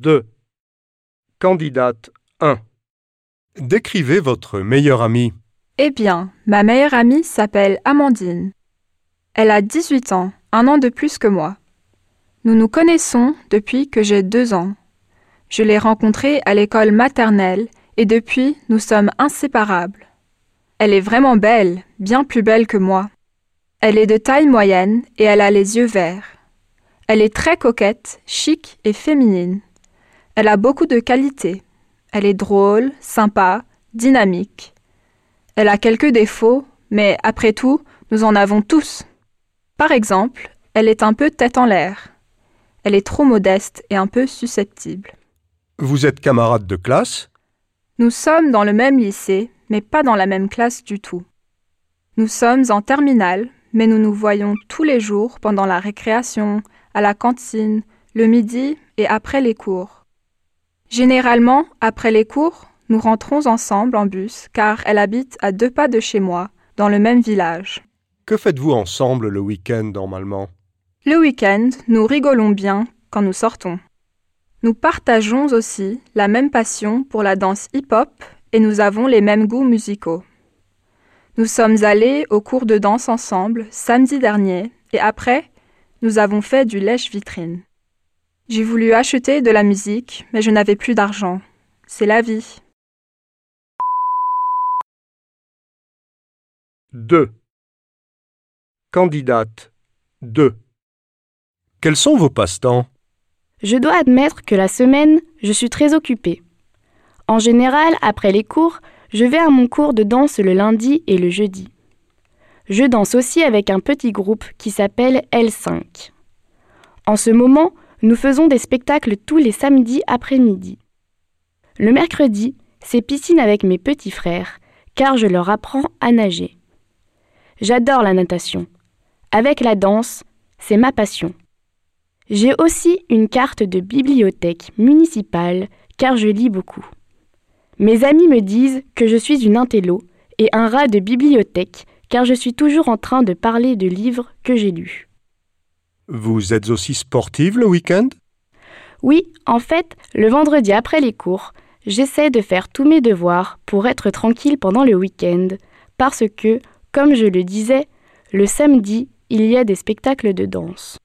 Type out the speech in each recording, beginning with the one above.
2. Candidate 1. Décrivez votre meilleure amie. Eh bien, ma meilleure amie s'appelle Amandine. Elle a 18 ans, un an de plus que moi. Nous nous connaissons depuis que j'ai deux ans. Je l'ai rencontrée à l'école maternelle et depuis nous sommes inséparables. Elle est vraiment belle, bien plus belle que moi. Elle est de taille moyenne et elle a les yeux verts. Elle est très coquette, chic et féminine. Elle a beaucoup de qualités. Elle est drôle, sympa, dynamique. Elle a quelques défauts, mais après tout, nous en avons tous. Par exemple, elle est un peu tête en l'air. Elle est trop modeste et un peu susceptible. Vous êtes camarade de classe? Nous sommes dans le même lycée, mais pas dans la même classe du tout. Nous sommes en terminale, mais nous nous voyons tous les jours pendant la récréation, à la cantine, le midi et après les cours. Généralement, après les cours, nous rentrons ensemble en bus car elle habite à deux pas de chez moi, dans le même village. Que faites-vous ensemble le week-end normalement? Le week-end, nous rigolons bien quand nous sortons. Nous partageons aussi la même passion pour la danse hip-hop et nous avons les mêmes goûts musicaux. Nous sommes allés au cours de danse ensemble samedi dernier et après, nous avons fait du lèche-vitrine. J'ai voulu acheter de la musique, mais je n'avais plus d'argent. C'est la vie. 2. Candidate 2. Quels sont vos passe-temps? Je dois admettre que la semaine, je suis très occupée. En général, après les cours, je vais à mon cours de danse le lundi et le jeudi. Je danse aussi avec un petit groupe qui s'appelle L5. En ce moment, nous faisons des spectacles tous les samedis après-midi. Le mercredi, c'est piscine avec mes petits frères, car je leur apprends à nager. J'adore la natation. Avec la danse, c'est ma passion. J'ai aussi une carte de bibliothèque municipale, car je lis beaucoup. Mes amis me disent que je suis une intello et un rat de bibliothèque, car je suis toujours en train de parler de livres que j'ai lus. Vous êtes aussi sportive le week-end? Oui, en fait, le vendredi après les cours, j'essaie de faire tous mes devoirs pour être tranquille pendant le week-end, parce que, comme je le disais, le samedi, il y a des spectacles de danse.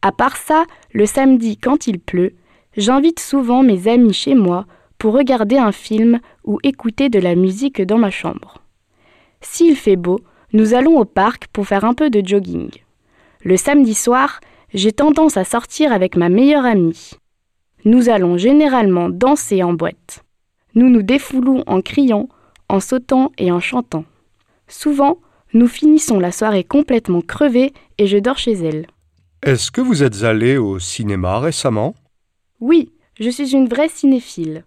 À part ça, le samedi, quand il pleut, j'invite souvent mes amis chez moi pour regarder un film ou écouter de la musique dans ma chambre. S'il fait beau, nous allons au parc pour faire un peu de jogging. Le samedi soir, j'ai tendance à sortir avec ma meilleure amie. Nous allons généralement danser en boîte. Nous nous défoulons en criant, en sautant et en chantant. Souvent, nous finissons la soirée complètement crevée et je dors chez elle. Est-ce que vous êtes allé au cinéma récemment? Oui, je suis une vraie cinéphile.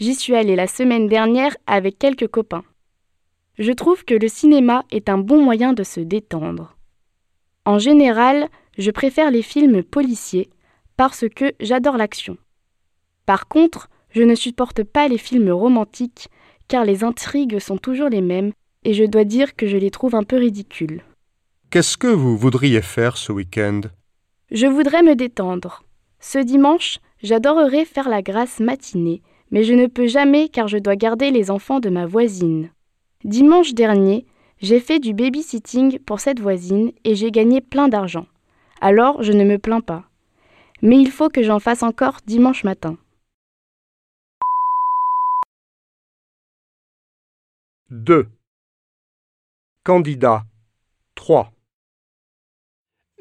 J'y suis allée la semaine dernière avec quelques copains. Je trouve que le cinéma est un bon moyen de se détendre. En général, je préfère les films policiers parce que j'adore l'action. Par contre, je ne supporte pas les films romantiques car les intrigues sont toujours les mêmes et je dois dire que je les trouve un peu ridicules. Qu'est-ce que vous voudriez faire ce week-end? Je voudrais me détendre. Ce dimanche, j'adorerais faire la grasse matinée, mais je ne peux jamais car je dois garder les enfants de ma voisine. Dimanche dernier, j'ai fait du babysitting pour cette voisine et j'ai gagné plein d'argent. Alors je ne me plains pas. Mais il faut que j'en fasse encore dimanche matin. « 2. Candidat 3.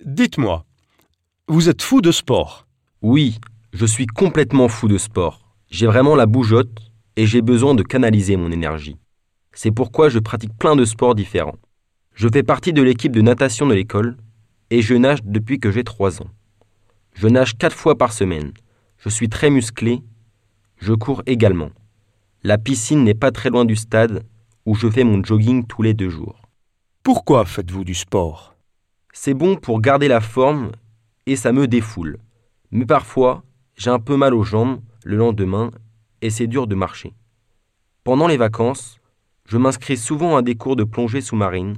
Dites-moi, vous êtes fou de sport? Oui, je suis complètement fou de sport. J'ai vraiment la bougeotte et j'ai besoin de canaliser mon énergie. C'est pourquoi je pratique plein de sports différents. Je fais partie de l'équipe de natation de l'école et je nage depuis que j'ai 3 ans. Je nage 4 fois par semaine. Je suis très musclé. Je cours également. La piscine n'est pas très loin du stade où je fais mon jogging tous les deux jours. Pourquoi faites-vous du sport? C'est bon pour garder la forme et ça me défoule. Mais parfois, j'ai un peu mal aux jambes le lendemain et c'est dur de marcher. Pendant les vacances, je m'inscris souvent à des cours de plongée sous-marine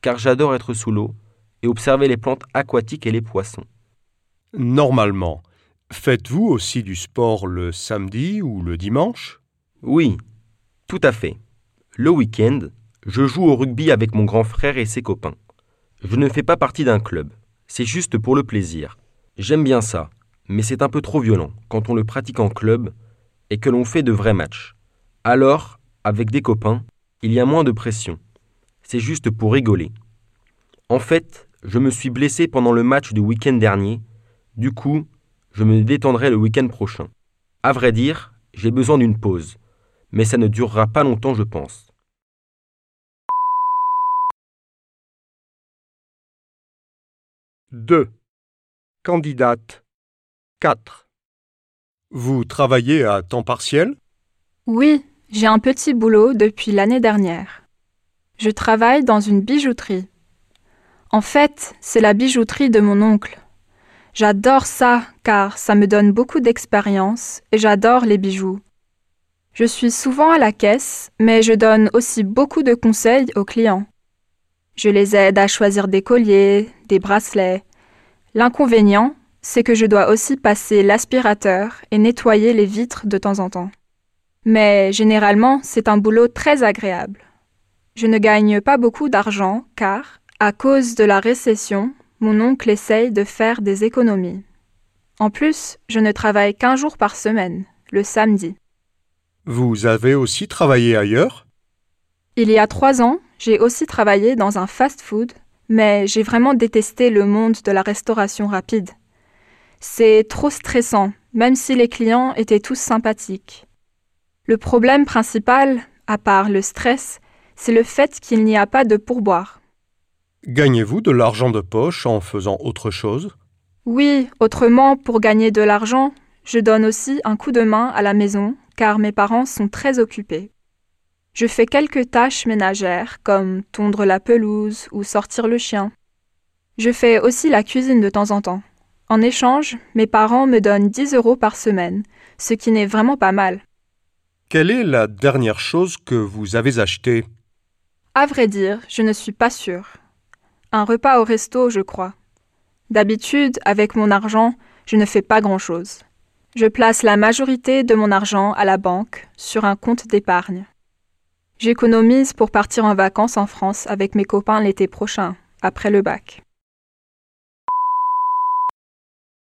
car j'adore être sous l'eau et observer les plantes aquatiques et les poissons. Normalement, Faites-vous aussi du sport le samedi ou le dimanche? Oui, tout à fait. Le week-end, je joue au rugby avec mon grand frère et ses copains. Je ne fais pas partie d'un club, c'est juste pour le plaisir. J'aime bien ça, mais c'est un peu trop violent quand on le pratique en club et que l'on fait de vrais matchs. Alors, avec des copains, il y a moins de pression. C'est juste pour rigoler. En fait, je me suis blessé pendant le match du week-end dernier, du coup, je me détendrai le week-end prochain. À vrai dire, j'ai besoin d'une pause, mais ça ne durera pas longtemps, je pense. Deux. Candidate 4. Vous travaillez à temps partiel? Oui, j'ai un petit boulot depuis l'année dernière. Je travaille dans une bijouterie. En fait, c'est la bijouterie de mon oncle. J'adore ça car ça me donne beaucoup d'expérience et j'adore les bijoux. Je suis souvent à la caisse, mais je donne aussi beaucoup de conseils aux clients. Je les aide à choisir des colliers, des bracelets. L'inconvénient, c'est que je dois aussi passer l'aspirateur et nettoyer les vitres de temps en temps. Mais généralement, c'est un boulot très agréable. Je ne gagne pas beaucoup d'argent car, à cause de la récession, mon oncle essaye de faire des économies. En plus, je ne travaille qu'un jour par semaine, le samedi. Vous avez aussi travaillé ailleurs? Il y a trois ans, j'ai aussi travaillé dans un fast-food, mais j'ai vraiment détesté le monde de la restauration rapide. C'est trop stressant, même si les clients étaient tous sympathiques. Le problème principal, à part le stress, c'est le fait qu'il n'y a pas de pourboire. Gagnez-vous de l'argent de poche en faisant autre chose? Oui, autrement, pour gagner de l'argent, je donne aussi un coup de main à la maison, car mes parents sont très occupés. Je fais quelques tâches ménagères, comme tondre la pelouse ou sortir le chien. Je fais aussi la cuisine de temps en temps. En échange, mes parents me donnent 10 euros par semaine, ce qui n'est vraiment pas mal. Quelle est la dernière chose que vous avez achetée? À vrai dire, je ne suis pas sûre. Un repas au resto, je crois. D'habitude, avec mon argent, je ne fais pas grand-chose. Je place la majorité de mon argent à la banque sur un compte d'épargne. J'économise pour partir en vacances en France avec mes copains l'été prochain, après le bac.